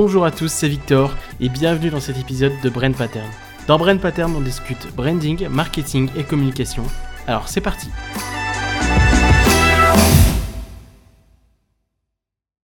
Bonjour à tous, c'est Victor et bienvenue dans cet épisode de Brand Pattern. Dans Brand Pattern, on discute branding, marketing et communication. Alors c'est parti